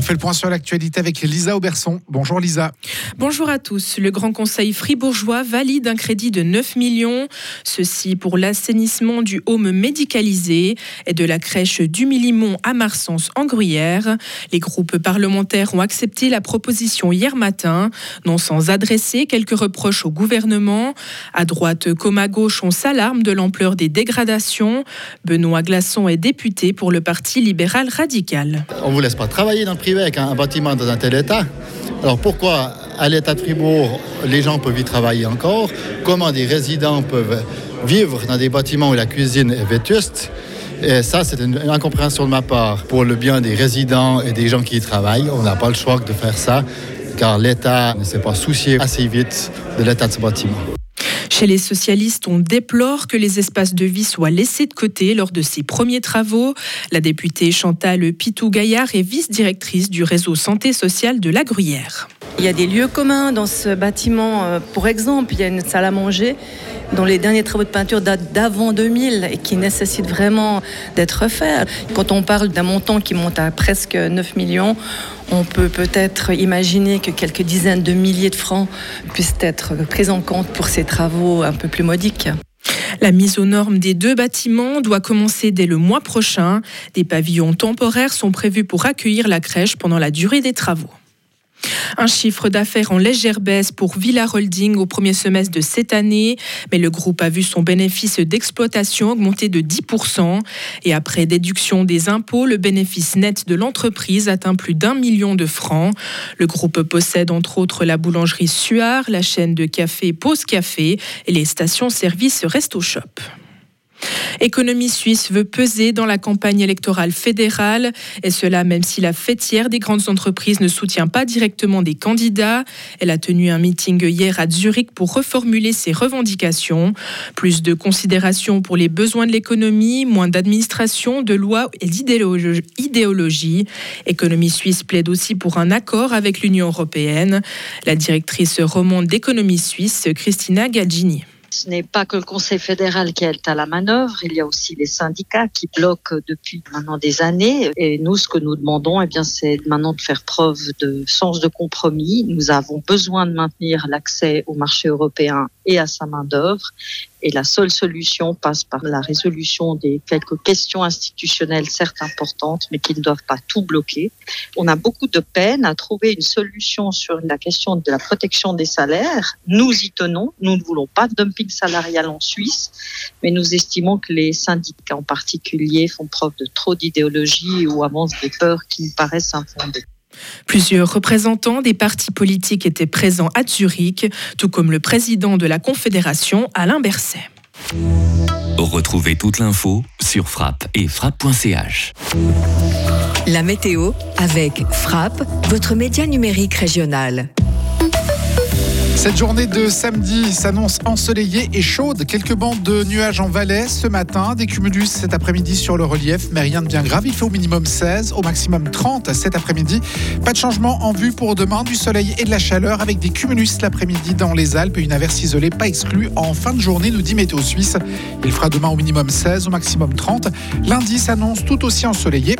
On fait le point sur l'actualité avec Lisa Auberson. Bonjour Lisa. Bonjour à tous. Le Grand Conseil fribourgeois valide un crédit de 9 millions. Ceci pour l'assainissement du home médicalisé et de la crèche du Milimont à Marsens en Gruyère. Les groupes parlementaires ont accepté la proposition hier matin, non sans adresser quelques reproches au gouvernement. À droite comme à gauche, on s'alarme de l'ampleur des dégradations. Benoît Glasson est député pour le Parti libéral radical. On ne vous laisse pas travailler dans le privé avec un bâtiment dans un tel état. Alors pourquoi à l'état de Fribourg, les gens peuvent y travailler encore? Comment des résidents peuvent vivre dans des bâtiments où la cuisine est vétuste? Et ça, c'est une incompréhension de ma part. Pour le bien des résidents et des gens qui y travaillent, on n'a pas le choix de faire ça, car l'État ne s'est pas soucié assez vite de l'état de ce bâtiment. Chez les socialistes, on déplore que les espaces de vie soient laissés de côté lors de ces premiers travaux. La députée Chantal Pitou-Gaillard est vice-directrice du réseau santé sociale de la Gruyère. Il y a des lieux communs dans ce bâtiment. Euh, pour exemple, il y a une salle à manger dont les derniers travaux de peinture datent d'avant 2000 et qui nécessitent vraiment d'être faits. Quand on parle d'un montant qui monte à presque 9 millions, on peut peut-être imaginer que quelques dizaines de milliers de francs puissent être pris en compte pour ces travaux un peu plus modiques. La mise aux normes des deux bâtiments doit commencer dès le mois prochain. Des pavillons temporaires sont prévus pour accueillir la crèche pendant la durée des travaux. Un chiffre d'affaires en légère baisse pour Villa Holding au premier semestre de cette année, mais le groupe a vu son bénéfice d'exploitation augmenter de 10%. Et après déduction des impôts, le bénéfice net de l'entreprise atteint plus d'un million de francs. Le groupe possède entre autres la boulangerie Suard, la chaîne de café Pause Café et les stations-service Resto Shop. Économie suisse veut peser dans la campagne électorale fédérale, et cela même si la fêtière des grandes entreprises ne soutient pas directement des candidats. Elle a tenu un meeting hier à Zurich pour reformuler ses revendications. Plus de considération pour les besoins de l'économie, moins d'administration, de lois et d'idéologie. Économie suisse plaide aussi pour un accord avec l'Union européenne. La directrice romande d'économie suisse, Christina Gaggini. Ce n'est pas que le Conseil fédéral qui est à la manœuvre, il y a aussi les syndicats qui bloquent depuis maintenant des années. Et nous, ce que nous demandons, eh bien, c'est maintenant de faire preuve de sens de compromis. Nous avons besoin de maintenir l'accès au marché européen et à sa main-d'œuvre. Et la seule solution passe par la résolution des quelques questions institutionnelles, certes importantes, mais qui ne doivent pas tout bloquer. On a beaucoup de peine à trouver une solution sur la question de la protection des salaires. Nous y tenons. Nous ne voulons pas de dumping salarial en Suisse, mais nous estimons que les syndicats en particulier font preuve de trop d'idéologie ou avancent des peurs qui nous paraissent infondées. Plusieurs représentants des partis politiques étaient présents à Zurich, tout comme le président de la Confédération, Alain Berset. Retrouvez toute l'info sur frappe et frappe.ch. La météo avec Frappe, votre média numérique régional. Cette journée de samedi s'annonce ensoleillée et chaude. Quelques bandes de nuages en Valais ce matin, des cumulus cet après-midi sur le relief, mais rien de bien grave. Il fait au minimum 16, au maximum 30 cet après-midi. Pas de changement en vue pour demain, du soleil et de la chaleur avec des cumulus l'après-midi dans les Alpes et une averse isolée pas exclue en fin de journée, nous dit Météo Suisse. Il fera demain au minimum 16, au maximum 30. Lundi s'annonce tout aussi ensoleillé